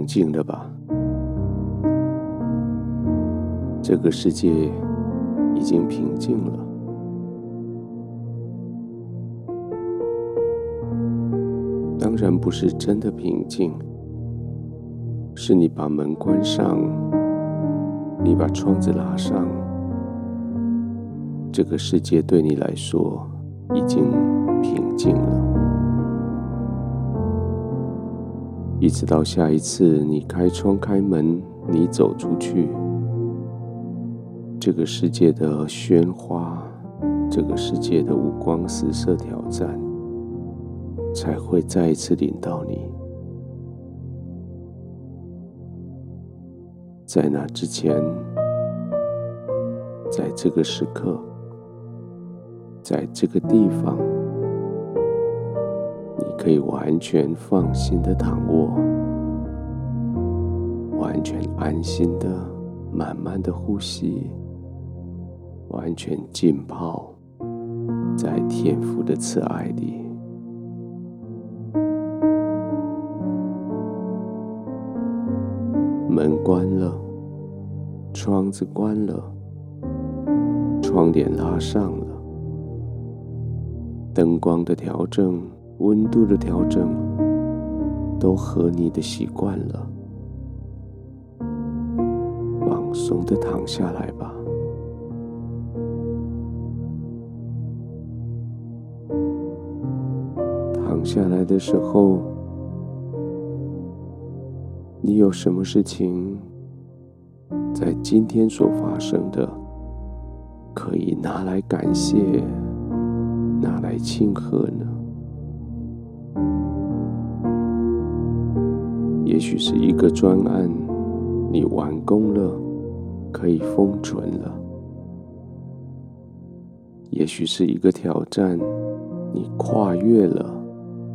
平静了吧？这个世界已经平静了。当然不是真的平静，是你把门关上，你把窗子拉上，这个世界对你来说已经平静了。一直到下一次你开窗开门，你走出去，这个世界的喧哗，这个世界的五光十色挑战，才会再一次领到你。在那之前，在这个时刻，在这个地方。可以完全放心的躺卧，完全安心的慢慢的呼吸，完全浸泡在天父的慈爱里。门关了，窗子关了，窗帘拉上了，灯光的调整。温度的调整都合你的习惯了，放松的躺下来吧。躺下来的时候，你有什么事情在今天所发生的，可以拿来感谢，拿来庆贺呢？也许是一个专案，你完工了，可以封存了；也许是一个挑战，你跨越了，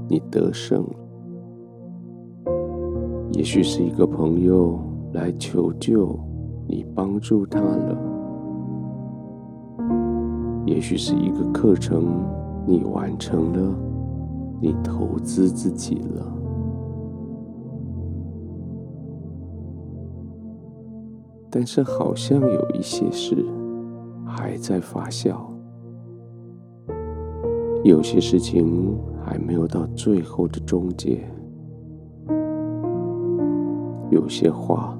你得胜了；也许是一个朋友来求救，你帮助他了；也许是一个课程，你完成了，你投资自己了。但是好像有一些事还在发酵，有些事情还没有到最后的终结，有些话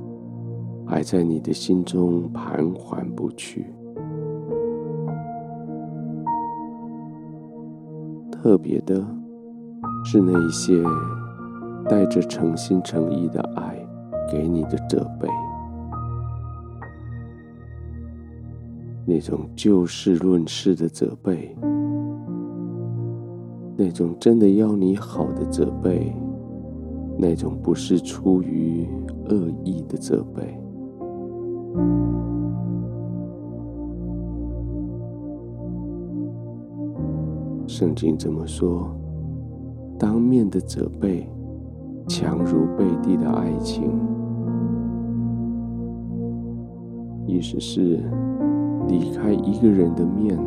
还在你的心中盘桓不去。特别的是那一些带着诚心诚意的爱给你的责备。那种就事论事的责备，那种真的要你好的责备，那种不是出于恶意的责备。圣经这么说：当面的责备，强如背地的爱情。意思是。离开一个人的面，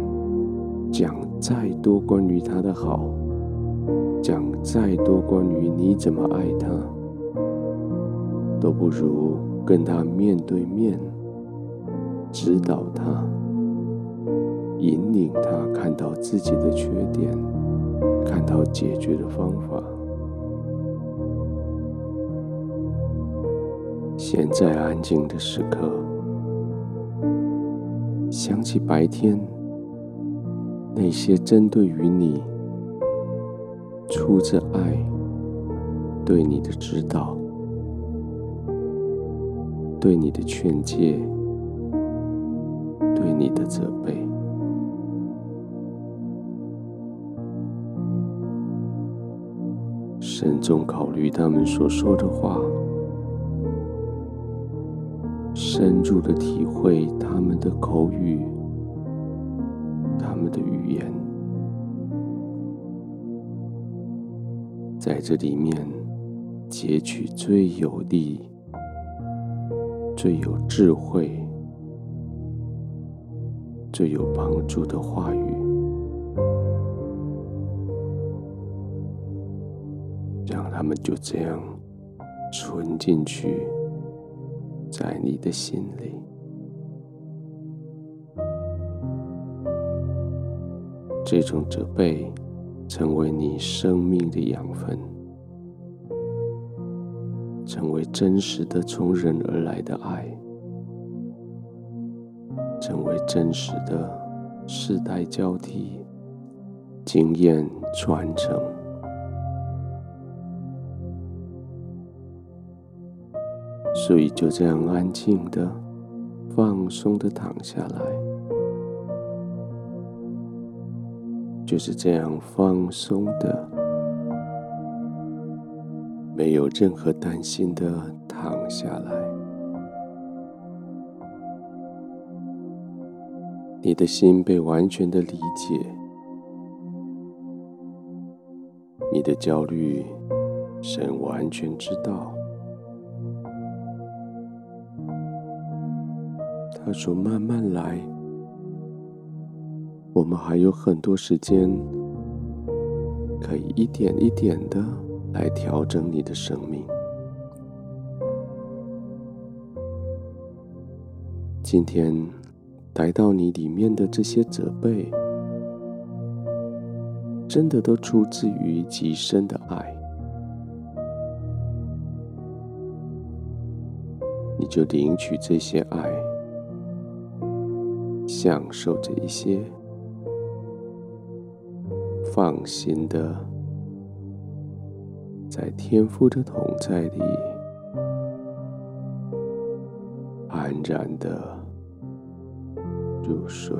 讲再多关于他的好，讲再多关于你怎么爱他，都不如跟他面对面，指导他，引领他看到自己的缺点，看到解决的方法。现在安静的时刻。想起白天那些针对于你、出自爱对你的指导、对你的劝诫、对你的责备，慎重考虑他们所说的话。深入的体会他们的口语，他们的语言，在这里面截取最有力、最有智慧、最有帮助的话语，让他们就这样存进去，在你的心里，这种责备成为你生命的养分，成为真实的从人而来的爱，成为真实的世代交替、经验传承。所以就这样安静的、放松的躺下来，就是这样放松的、没有任何担心的躺下来。你的心被完全的理解，你的焦虑，神完全知道。他说：“慢慢来，我们还有很多时间，可以一点一点的来调整你的生命。今天来到你里面的这些责备，真的都出自于极深的爱，你就领取这些爱。”享受着一些，放心的，在天父的同在里，安然的入睡。